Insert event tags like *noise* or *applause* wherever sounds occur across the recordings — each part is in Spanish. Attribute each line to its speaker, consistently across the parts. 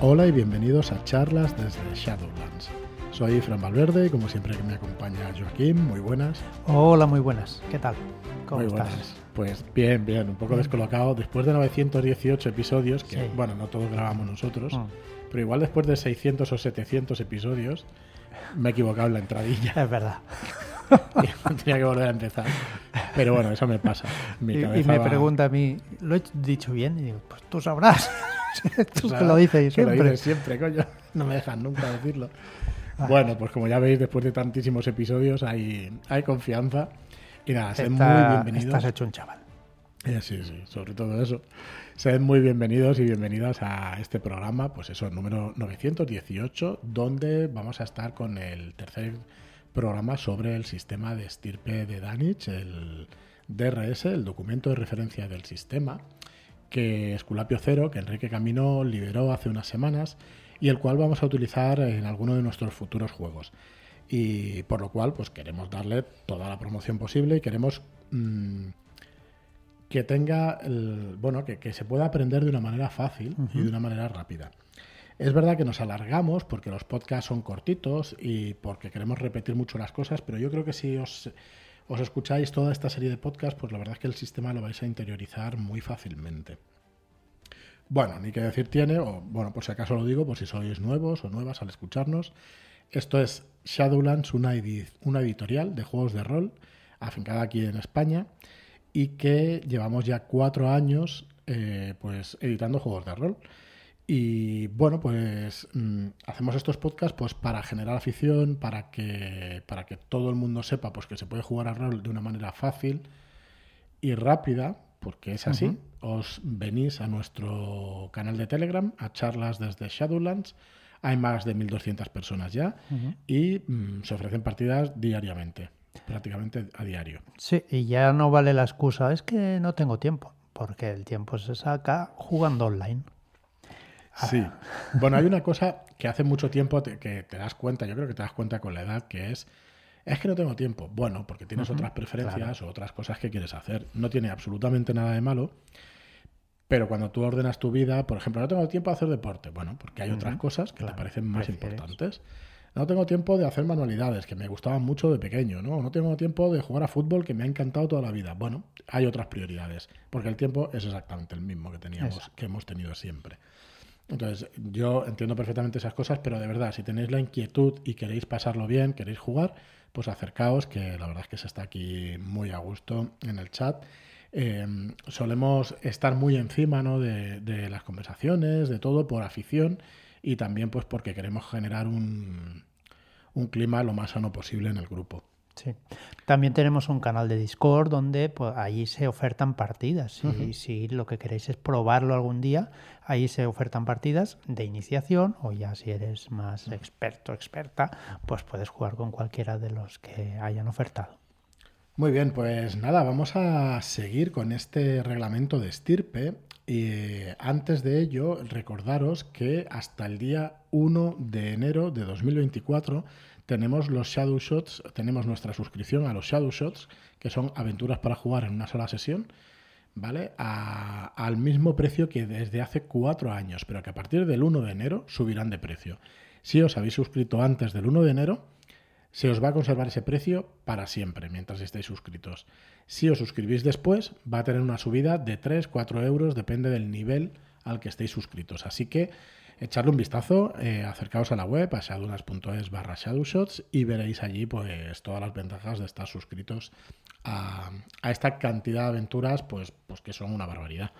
Speaker 1: Hola y bienvenidos a charlas desde Shadowlands. Soy Fran Valverde y como siempre que me acompaña Joaquín, muy buenas.
Speaker 2: Hola, muy buenas. ¿Qué tal? ¿Cómo
Speaker 1: muy
Speaker 2: estás?
Speaker 1: buenas. Pues bien, bien, un poco descolocado. Después de 918 episodios, que
Speaker 2: Sí.
Speaker 1: bueno, no todos grabamos nosotros,
Speaker 2: Mm.
Speaker 1: pero igual después de 600 o 700 episodios, me he equivocado en la entradilla
Speaker 2: Es verdad. *laughs*
Speaker 1: y tenía que volver a empezar. Pero bueno, eso me pasa. Mi
Speaker 2: Y, y me
Speaker 1: va-
Speaker 2: pregunta a mí, ¿lo he dicho bien? Y digo, pues tú sabrás. *laughs* tú que lo dices
Speaker 1: que lo
Speaker 2: siempre.
Speaker 1: dices siempre, coño. No me dejan nunca decirlo. *laughs*
Speaker 2: Ah.
Speaker 1: Bueno, pues como ya veis, después de tantísimos episodios hay, hay confianza. Y nada, sed muy bienvenidos.
Speaker 2: estás hecho un chaval.
Speaker 1: Eh, sí, sí, sobre todo eso. Sed muy bienvenidos y bienvenidas a este programa, pues eso, número 918, donde vamos a estar con el tercer programa sobre el sistema de estirpe de Danich, el DRS, el documento de referencia del sistema, que Esculapio Cero, que Enrique Camino liberó hace unas semanas y el cual vamos a utilizar en alguno de nuestros futuros juegos. Y por lo cual, pues queremos darle toda la promoción posible y queremos mm, que tenga, el, bueno, que, que se pueda aprender de una manera fácil y de una manera rápida. Es verdad que nos alargamos porque los podcasts son cortitos y porque queremos repetir mucho las cosas, pero yo creo que si os, os escucháis toda esta serie de podcasts, pues la verdad es que el sistema lo vais a interiorizar muy fácilmente. Bueno, ni que decir tiene, o bueno, por si acaso lo digo, por si sois nuevos o nuevas al escucharnos. Esto es Shadowlands, una editorial de juegos de rol afincada aquí en España y que llevamos ya cuatro años eh, pues editando juegos de rol. Y bueno, pues mm, hacemos estos podcasts pues para generar afición, para que, para que todo el mundo sepa pues que se puede jugar a rol de una manera fácil y rápida, porque es así. Os venís a nuestro canal de Telegram, a charlas desde Shadowlands. Hay más de 1.200 personas ya y mm, se ofrecen partidas diariamente, prácticamente a diario.
Speaker 2: Sí, y ya no vale la excusa, es que no tengo tiempo, porque el tiempo se saca jugando online.
Speaker 1: Sí. *laughs* Bueno, hay una cosa que hace mucho tiempo te- que te das cuenta, yo creo que te das cuenta con la edad, que es, es que no tengo tiempo. Bueno, porque tienes otras preferencias o otras cosas que quieres hacer. No tiene absolutamente nada de malo, pero cuando tú ordenas tu vida, por ejemplo, no tengo tiempo de hacer deporte, bueno, porque hay otras cosas que
Speaker 2: claro,
Speaker 1: te parecen más
Speaker 2: prefieres.
Speaker 1: importantes. No tengo tiempo de hacer manualidades, que me gustaban mucho de pequeño, ¿no? No tengo tiempo de jugar a fútbol, que me ha encantado toda la vida. Bueno, hay otras prioridades, porque el tiempo es exactamente el mismo que teníamos,
Speaker 2: Exacto.
Speaker 1: que hemos tenido siempre. Entonces, yo entiendo perfectamente esas cosas, pero de verdad, si tenéis la inquietud y queréis pasarlo bien, queréis jugar, pues acercaos, que la verdad es que se está aquí muy a gusto en el chat. Eh, solemos estar muy encima ¿no? de, de las conversaciones, de todo, por afición y también pues porque queremos generar un, un clima lo más sano posible en el grupo.
Speaker 2: Sí. También tenemos un canal de Discord donde pues, allí se ofertan partidas. Si, lo que queréis es probarlo algún día, ahí se ofertan partidas de iniciación o ya si eres más experto experta, pues puedes jugar con cualquiera de los que hayan ofertado.
Speaker 1: Muy bien, pues nada, vamos a seguir con este reglamento de estirpe. Y antes de ello, recordaros que hasta el día 1 de enero de 2024 tenemos los Shadow Shots, tenemos nuestra suscripción a los Shadow Shots, que son aventuras para jugar en una sola sesión, ¿vale? Al mismo precio que desde hace cuatro años, pero que a partir del 1 de enero subirán de precio. Si os habéis suscrito antes del 1 de enero, se os va a conservar ese precio para siempre mientras estéis suscritos. Si os suscribís después, va a tener una subida de 3, 4 euros, depende del nivel al que estéis suscritos. Así que echarle un vistazo, eh, acercaos a la web, a shadowlands.es barra shadowshots y veréis allí pues todas las ventajas de estar suscritos a, esta cantidad de aventuras, pues, pues que son una barbaridad.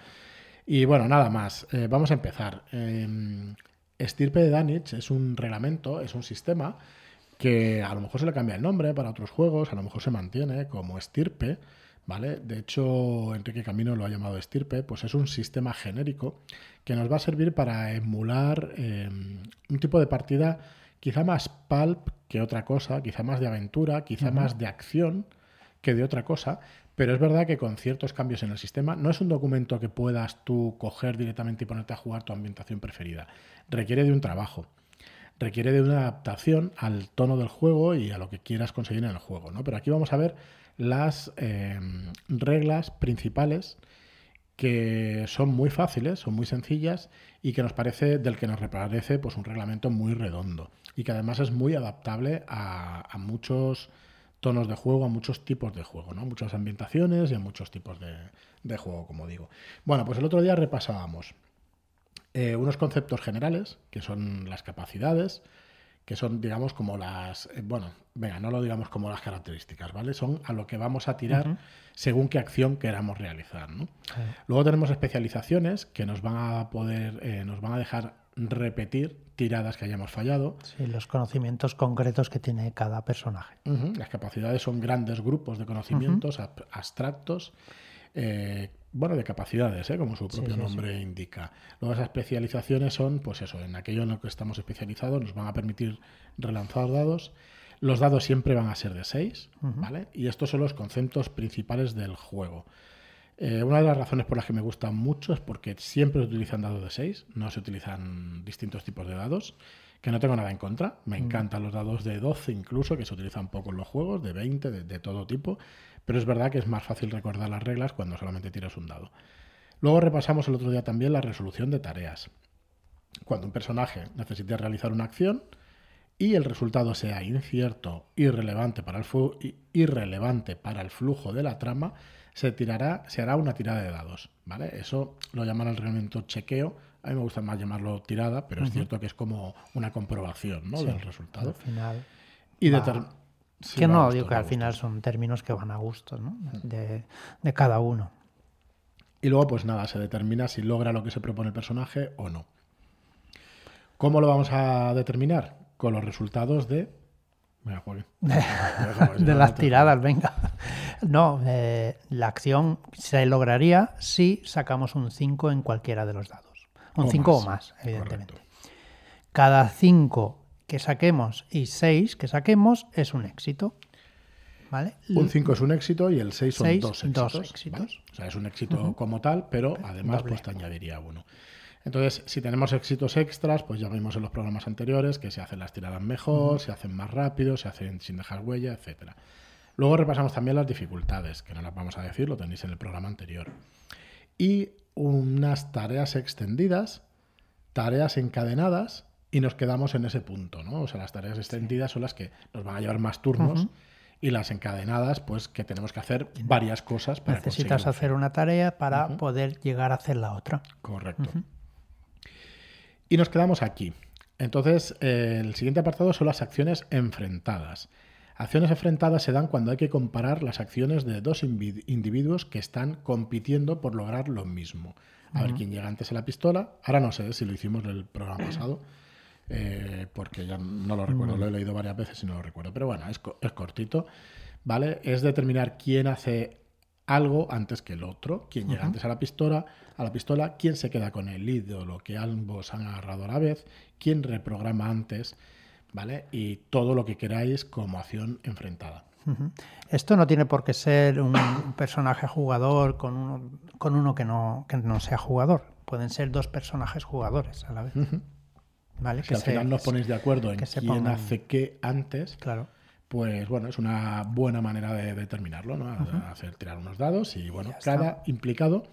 Speaker 1: Y bueno, nada más. Eh, vamos a empezar. Eh, Estirpe de Danich es un reglamento, es un sistema que a lo mejor se le cambia el nombre para otros juegos, a lo mejor se mantiene como Estirpe, ¿vale? De hecho, Enrique Camino lo ha llamado Estirpe, pues es un sistema genérico que nos va a servir para emular eh, un tipo de partida quizá más pulp que otra cosa, quizá más de aventura, quizá más de acción que de otra cosa, pero es verdad que con ciertos cambios en el sistema no es un documento que puedas tú coger directamente y ponerte a jugar tu ambientación preferida. Requiere de un trabajo, requiere de una adaptación al tono del juego y a lo que quieras conseguir en el juego. ¿no? Pero aquí vamos a ver las eh, reglas principales que son muy fáciles, son muy sencillas y que nos parece, del que nos parece pues un reglamento muy redondo y que además es muy adaptable a, muchos tonos de juego, a muchos tipos de juego, ¿no? muchas ambientaciones y a muchos tipos de, juego, como digo. Bueno, pues el otro día repasábamos eh, unos conceptos generales, que son las capacidades, que son, digamos, como las, eh, bueno, venga, no lo digamos como las características, ¿vale? Son a lo que vamos a tirar según qué acción queramos realizar, ¿no? Luego tenemos especializaciones que nos van a poder, eh, nos van a dejar repetir tiradas que hayamos fallado.
Speaker 2: Sí, los conocimientos concretos que tiene cada personaje.
Speaker 1: Las capacidades son grandes grupos de conocimientos abstractos eh, bueno, de capacidades, ¿eh? como su propio nombre indica. Luego esas especializaciones son, pues eso, en aquello en lo que estamos especializados nos van a permitir relanzar dados. Los dados siempre van a ser de 6, ¿vale? Y estos son los conceptos principales del juego. Eh, una de las razones por las que me gustan mucho es porque siempre se utilizan dados de 6, no se utilizan distintos tipos de dados, que no tengo nada en contra. Me encantan los dados de 12 incluso, que se utilizan poco en los juegos, de 20, de todo tipo pero es verdad que es más fácil recordar las reglas cuando solamente tiras un dado. Luego repasamos el otro día también la resolución de tareas. Cuando un personaje necesite realizar una acción y el resultado sea incierto, irrelevante para el, irrelevante para el flujo de la trama, se, tirará, se hará una tirada de dados. ¿vale? Eso lo llaman el reglamento chequeo. A mí me gusta más llamarlo tirada, pero es cierto que es como una comprobación del resultado.
Speaker 2: Al final.
Speaker 1: Y
Speaker 2: que no, digo que al final son términos que van a gusto de, cada uno.
Speaker 1: Y luego, pues nada, se determina si logra lo que se propone el personaje o no. ¿Cómo lo vamos a determinar? Con los resultados de. *laughs*
Speaker 2: de las tiradas, venga. No, eh, la acción se lograría si sacamos un 5 en cualquiera de los dados. Un 5 o, más, evidentemente. Cada 5 que saquemos y 6 que saquemos es un éxito. ¿Vale?
Speaker 1: Un 5 es un éxito y el 6 son dos éxitos. O sea, es un éxito como tal, pero además pues te añadiría uno. Entonces, si tenemos éxitos extras, pues ya vimos en los programas anteriores que se hacen las tiradas mejor, se hacen más rápido, se hacen sin dejar huella, etcétera. Luego repasamos también las dificultades, que no las vamos a decir, lo tenéis en el programa anterior. Y unas tareas extendidas, tareas encadenadas y nos quedamos en ese punto, ¿no? O sea, las tareas extendidas son las que nos van a llevar más turnos. Y las encadenadas, pues que tenemos que hacer varias cosas
Speaker 2: para Necesitas hacer una tarea para poder llegar a hacer la otra.
Speaker 1: Correcto. Y nos quedamos aquí. Entonces, el siguiente apartado son las acciones enfrentadas. Acciones enfrentadas se dan cuando hay que comparar las acciones de dos individuos que están compitiendo por lograr lo mismo. A ver quién llega antes a la pistola. Ahora no sé si lo hicimos en el programa *clears throat* pasado. Eh, porque ya no lo recuerdo, lo he leído varias veces y no lo recuerdo. Pero bueno, es, es cortito, ¿vale? Es determinar quién hace algo antes que el otro, quién llega antes a la pistola, a la pistola, quién se queda con el ídolo que ambos han agarrado a la vez, quién reprograma antes, ¿vale? Y todo lo que queráis como acción enfrentada.
Speaker 2: Esto no tiene por qué ser un personaje jugador con uno, con uno que, no, que no sea jugador. Pueden ser dos personajes jugadores a la vez.
Speaker 1: Si al final nos ponéis de acuerdo en quién hace qué antes,
Speaker 2: claro.
Speaker 1: pues bueno, es una buena manera de determinarlo, ¿no? Hacer tirar unos dados y bueno, cada implicado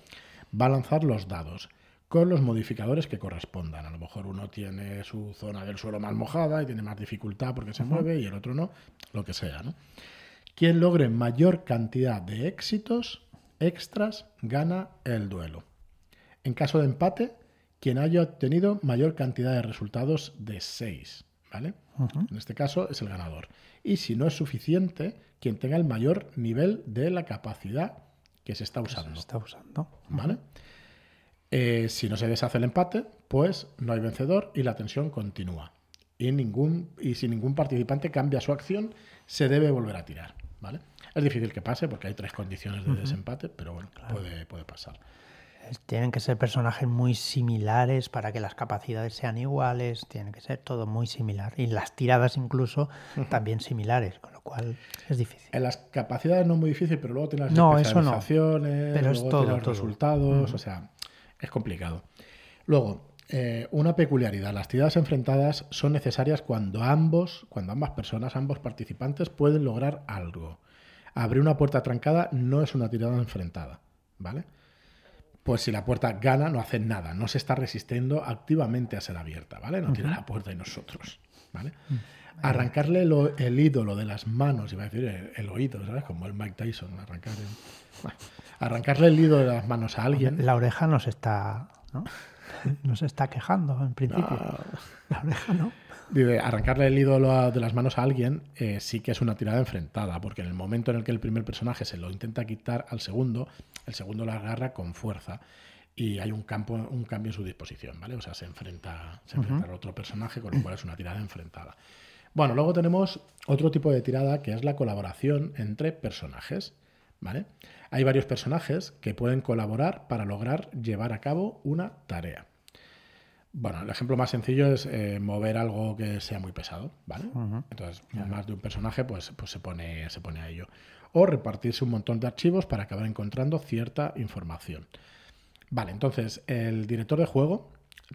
Speaker 1: va a lanzar los dados con los modificadores que correspondan. A lo mejor uno tiene su zona del suelo más mojada y tiene más dificultad porque se mueve y el otro no, lo que sea, ¿no? Quien logre mayor cantidad de éxitos extras gana el duelo. En caso de empate, quien haya obtenido mayor cantidad de resultados de 6. ¿vale? En este caso es el ganador. Y si no es suficiente, quien tenga el mayor nivel de la capacidad que se está usando.
Speaker 2: está usando.
Speaker 1: ¿Vale? Eh, si no se deshace el empate, pues no hay vencedor y la tensión continúa. Y, ningún, y si ningún participante cambia su acción, se debe volver a tirar. ¿vale? Es difícil que pase porque hay tres condiciones de desempate, pero bueno, puede, puede pasar.
Speaker 2: Tienen que ser personajes muy similares para que las capacidades sean iguales, tiene que ser todo muy similar. Y las tiradas incluso también similares, con lo cual es difícil.
Speaker 1: En las capacidades no es muy difícil, pero luego tienes las no, especializaciones, pero luego todo, los resultados, o sea, es complicado. Luego, eh, una peculiaridad, las tiradas enfrentadas son necesarias cuando ambos, cuando ambas personas, ambos participantes pueden lograr algo. Abrir una puerta trancada no es una tirada enfrentada, ¿vale? pues si la puerta gana, no hace nada, no se está resistiendo activamente a ser abierta, ¿vale? No tiene la puerta y nosotros, ¿vale? Mm. Arrancarle el ídolo de las manos, iba a decir el, oído, ¿sabes? Como el Mike Tyson, arrancar arrancarle el ídolo de las manos a alguien.
Speaker 2: La oreja no se está, ¿no? *laughs* Está quejando, en principio. La oreja no.
Speaker 1: arrancarle el ídolo de las manos a alguien eh, sí que es una tirada enfrentada, porque en el momento en el que el primer personaje se lo intenta quitar al segundo, el segundo lo agarra con fuerza y hay un, campo, un cambio en su disposición, ¿vale? O sea, se enfrenta, se enfrenta al otro personaje, con lo cual es una tirada enfrentada. Bueno, luego tenemos otro tipo de tirada que es la colaboración entre personajes, ¿vale? Hay varios personajes que pueden colaborar para lograr llevar a cabo una tarea. Bueno, el ejemplo más sencillo es eh, mover algo que sea muy pesado, ¿vale? Entonces, más de un personaje pues, pues se, pone, se pone a ello. O repartirse un montón de archivos para acabar encontrando cierta información. Vale, entonces el director de juego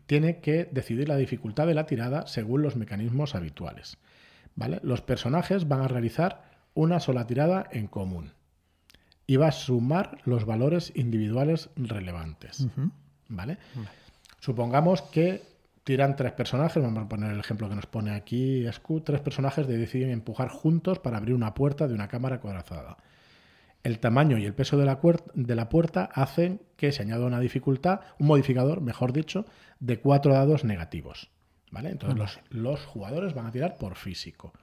Speaker 1: tiene que decidir la dificultad de la tirada según los mecanismos habituales. ¿vale? Los personajes van a realizar una sola tirada en común y va a sumar los valores individuales relevantes. ¿vale? Supongamos que tiran tres personajes, vamos a poner el ejemplo que nos pone aquí Scu, tres personajes deciden empujar juntos para abrir una puerta de una cámara acorazada. El tamaño y el peso de la, de la, puerta hacen que se añada una dificultad, un modificador, mejor dicho, de cuatro dados negativos. ¿vale? Entonces los, los, jugadores van a tirar por físico.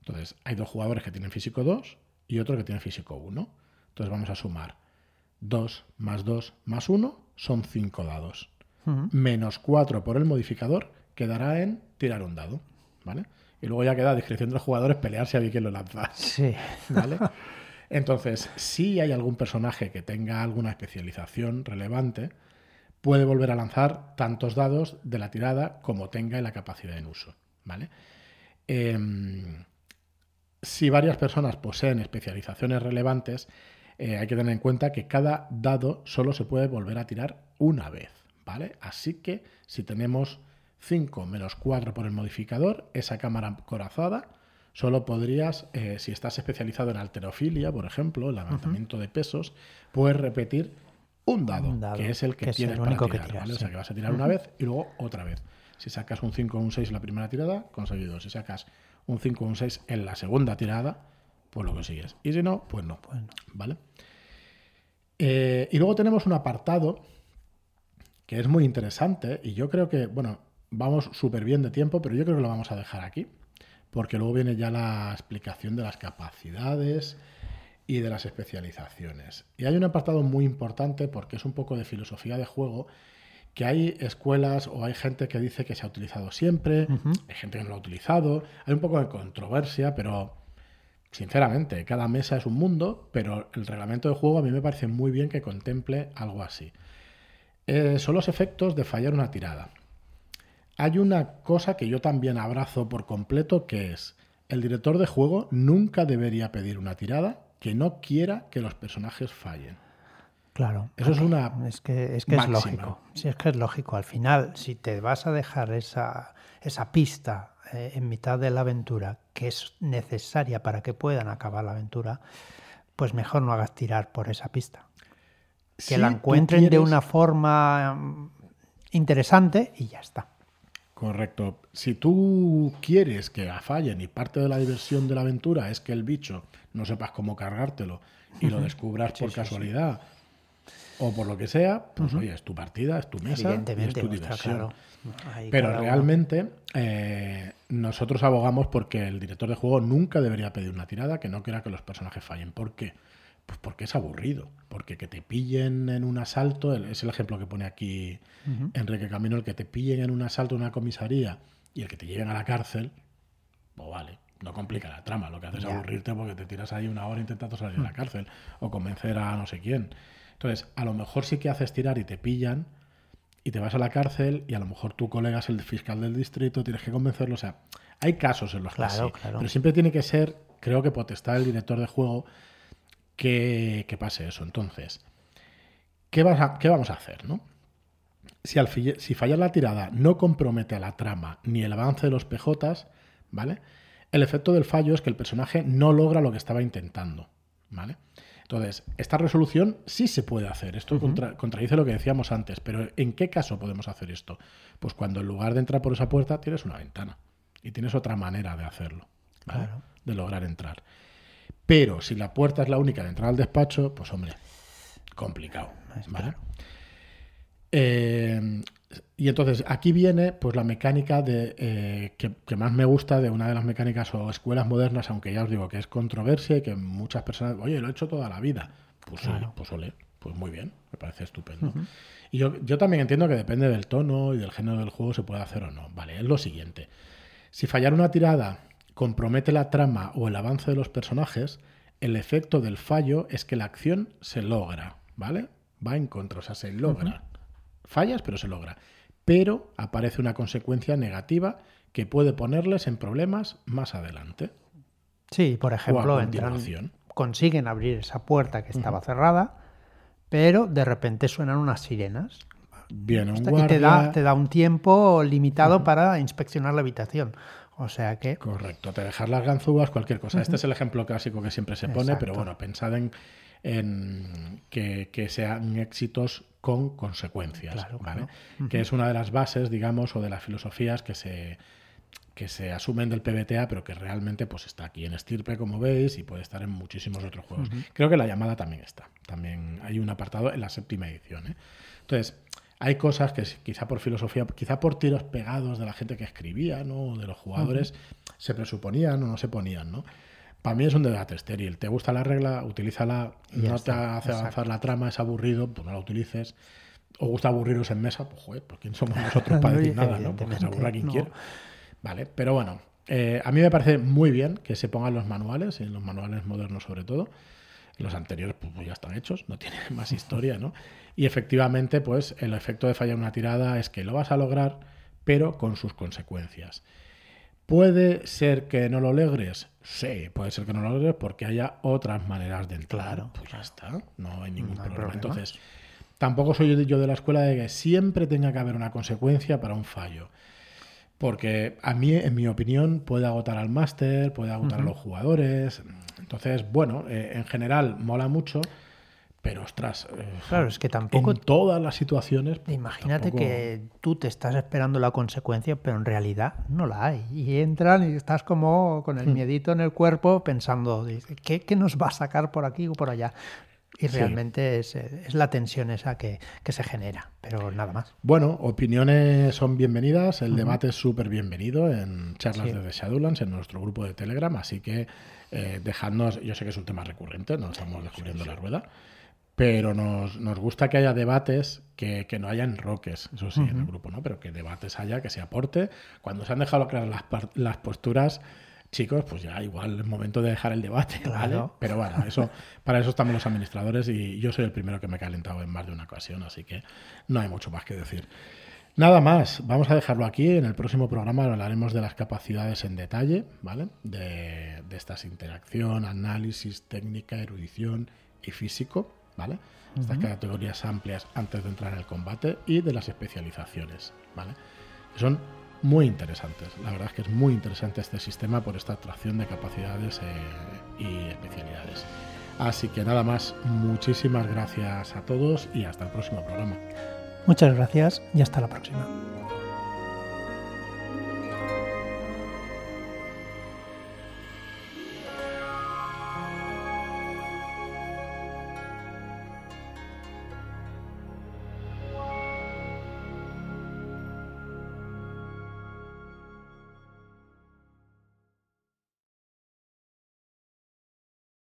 Speaker 1: Entonces hay dos jugadores que tienen físico 2 y otro que tiene físico 1. Entonces vamos a sumar 2 más 2 más 1 son 5 dados menos 4 por el modificador, quedará en tirar un dado. ¿Vale? Y luego ya queda a discreción de los jugadores pelear si hay quien lo lanza.
Speaker 2: Sí. *laughs*
Speaker 1: ¿Vale? Entonces, si hay algún personaje que tenga alguna especialización relevante, puede volver a lanzar tantos dados de la tirada como tenga la capacidad en uso. ¿Vale? Em, si varias personas poseen especializaciones relevantes, eh, hay que tener en cuenta que cada dado solo se puede volver a tirar una vez. ¿vale? Así que si tenemos 5 menos 4 por el modificador, esa cámara corazada, solo podrías, eh, si estás especializado en alterofilia, por ejemplo, el levantamiento de pesos, puedes repetir un dado, que es el que tienes para tirar, O sea, que vas a tirar una vez y luego otra vez. Si sacas un 5 o un 6 en la primera tirada, conseguido. Si sacas un 5 o un 6 en la segunda tirada, pues lo consigues. Y si no, pues no. Pues ¿Vale? Eh, y luego tenemos un apartado que es muy interesante y yo creo que, bueno, vamos súper bien de tiempo, pero yo creo que lo vamos a dejar aquí, porque luego viene ya la explicación de las capacidades y de las especializaciones. Y hay un apartado muy importante porque es un poco de filosofía de juego, que hay escuelas o hay gente que dice que se ha utilizado siempre, hay gente que no lo ha utilizado, hay un poco de controversia, pero sinceramente, cada mesa es un mundo, pero el reglamento de juego a mí me parece muy bien que contemple algo así. Eh, son los efectos de fallar una tirada. Hay una cosa que yo también abrazo por completo, que es el director de juego nunca debería pedir una tirada que no quiera que los personajes fallen.
Speaker 2: Claro. Eso es una. Es que es, que es lógico. Sí, es que es lógico. Al final, si te vas a dejar esa, esa pista eh, en mitad de la aventura que es necesaria para que puedan acabar la aventura, pues mejor no hagas tirar por esa pista que la encuentren de una forma mm, interesante y ya está.
Speaker 1: Correcto. Si tú quieres que fallen y parte de la diversión de la aventura es que el bicho no sepas cómo cargártelo y lo descubras por casualidad o por lo que sea, pues oye, es tu partida, es tu mesa, es tu diversión. Pero realmente eh, nosotros abogamos porque el director de juego nunca debería pedir una tirada que no quiera que los personajes fallen. ¿Por qué? Pues porque es aburrido, porque que te pillen en un asalto, es el ejemplo que pone aquí Enrique Camino, el que te pillen en un asalto en una comisaría y el que te lleven a la cárcel, pues vale, no complica la trama, lo que hace es aburrirte porque te tiras ahí una hora intentando salir de la cárcel o convencer a no sé quién. Entonces, a lo mejor sí que haces tirar y te pillan y te vas a la cárcel y a lo mejor tu colega es el fiscal del distrito, tienes que convencerlo, o sea, hay casos en los que sí, pero siempre tiene que ser, creo que potestad el director de juego que, pase eso. Entonces, ¿qué, vamos a hacer? ¿no? Si, al, si fallar la tirada no compromete a la trama ni el avance de los PJs, ¿vale? El efecto del fallo es que el personaje no logra lo que estaba intentando, ¿vale? Entonces, esta resolución sí se puede hacer. Esto contradice lo que decíamos antes, pero ¿en qué caso podemos hacer esto? Pues cuando en lugar de entrar por esa puerta tienes una ventana y tienes otra manera de hacerlo, de lograr entrar. Pero si la puerta es la única de entrar al despacho, pues hombre, complicado. ¿vale? Eh, y entonces aquí viene pues la mecánica de eh, que, más me gusta de una de las mecánicas o escuelas modernas, aunque ya os digo que es controversia y que muchas personas, oye, lo he hecho toda la vida. Pues sí, pues ole, pues muy bien, me parece estupendo. Y yo, yo también entiendo que depende del tono y del género del juego se puede hacer o no. Vale, es lo siguiente. Si fallar una tirada compromete la trama o el avance de los personajes, el efecto del fallo es que la acción se logra, ¿vale? Va en contra, o sea, se logra. Fallas, pero se logra. Pero aparece una consecuencia negativa que puede ponerles en problemas más adelante.
Speaker 2: Sí, por ejemplo, entran, consiguen abrir esa puerta que estaba cerrada, pero de repente suenan unas sirenas.
Speaker 1: Viene un
Speaker 2: guardia. Y te da, te da un tiempo limitado para inspeccionar la habitación. O sea que.
Speaker 1: Correcto, te dejar las ganzúas, cualquier cosa. Este es el ejemplo clásico que siempre se pone, pero bueno, pensad en, en que, que, sean éxitos con consecuencias, ¿vale? Que es una de las bases, digamos, o de las filosofías que se, que se asumen del PBTA, pero que realmente pues está aquí en Estirpe, como veis, y puede estar en muchísimos otros juegos. Creo que la llamada también está. También hay un apartado en la séptima edición. ¿eh? Entonces, hay cosas que quizá por filosofía, quizá por tiros pegados de la gente que escribía, ¿no? de los jugadores, se presuponían o no se ponían, ¿no? Para mí es un debate estéril. ¿Te gusta la regla? Utilízala. no te hace avanzar la trama, es aburrido, pues no la utilices. ¿O gusta aburriros en mesa? Pues joder, ¿por quién somos nosotros *laughs* para decir nada, no? Porque se aburra quien quiera. Vale, pero bueno, eh, a mí me parece muy bien que se pongan los manuales, en los manuales modernos sobre todo. Los anteriores pues, ya están hechos, no tienen *laughs* más historia, ¿no? Y efectivamente, pues el efecto de fallar una tirada es que lo vas a lograr, pero con sus consecuencias. ¿Puede ser que no lo logres? Sí, puede ser que no lo logres porque haya otras maneras de entrar. Claro. Pues ya está, no hay ningún problema. Entonces, tampoco soy yo de la escuela de que siempre tenga que haber una consecuencia para un fallo. Porque a mí, en mi opinión, puede agotar al máster, puede agotar a los jugadores. Entonces, bueno, eh, en general mola mucho. Pero ostras,
Speaker 2: eh, claro, es que tampoco.
Speaker 1: En todas las situaciones.
Speaker 2: Pues, imagínate que tú te estás esperando la consecuencia, pero en realidad no la hay. Y entran y estás como con el hmm. miedito en el cuerpo pensando, ¿qué, qué nos va a sacar por aquí o por allá? Y realmente es, es, la tensión esa que, que, se genera, pero nada más.
Speaker 1: Bueno, opiniones son bienvenidas, el debate es súper bienvenido en charlas de The Shadowlands, en nuestro grupo de Telegram, así que eh, dejadnos, yo sé que es un tema recurrente, no estamos descubriendo la rueda, pero nos, nos, gusta que haya debates que, que no haya enroques, eso sí, en el grupo, ¿no? Pero que debates haya, que se aporte. Cuando se han dejado claras las, las posturas, chicos, pues ya igual es momento de dejar el debate, ¿vale? Pero bueno, eso, para eso estamos los administradores y yo soy el primero que me he calentado en más de una ocasión, así que no hay mucho más que decir. Nada más, vamos a dejarlo aquí. En el próximo programa hablaremos de las capacidades en detalle, ¿vale? De, de estas interacción, análisis, técnica, erudición y físico. ¿Vale? Estas categorías amplias antes de entrar en el combate y de las especializaciones, ¿vale? son muy interesantes. La verdad es que es muy interesante este sistema por esta atracción de capacidades eh, y especialidades. Así que nada más, muchísimas gracias a todos y hasta el próximo programa.
Speaker 2: Muchas gracias y hasta la próxima.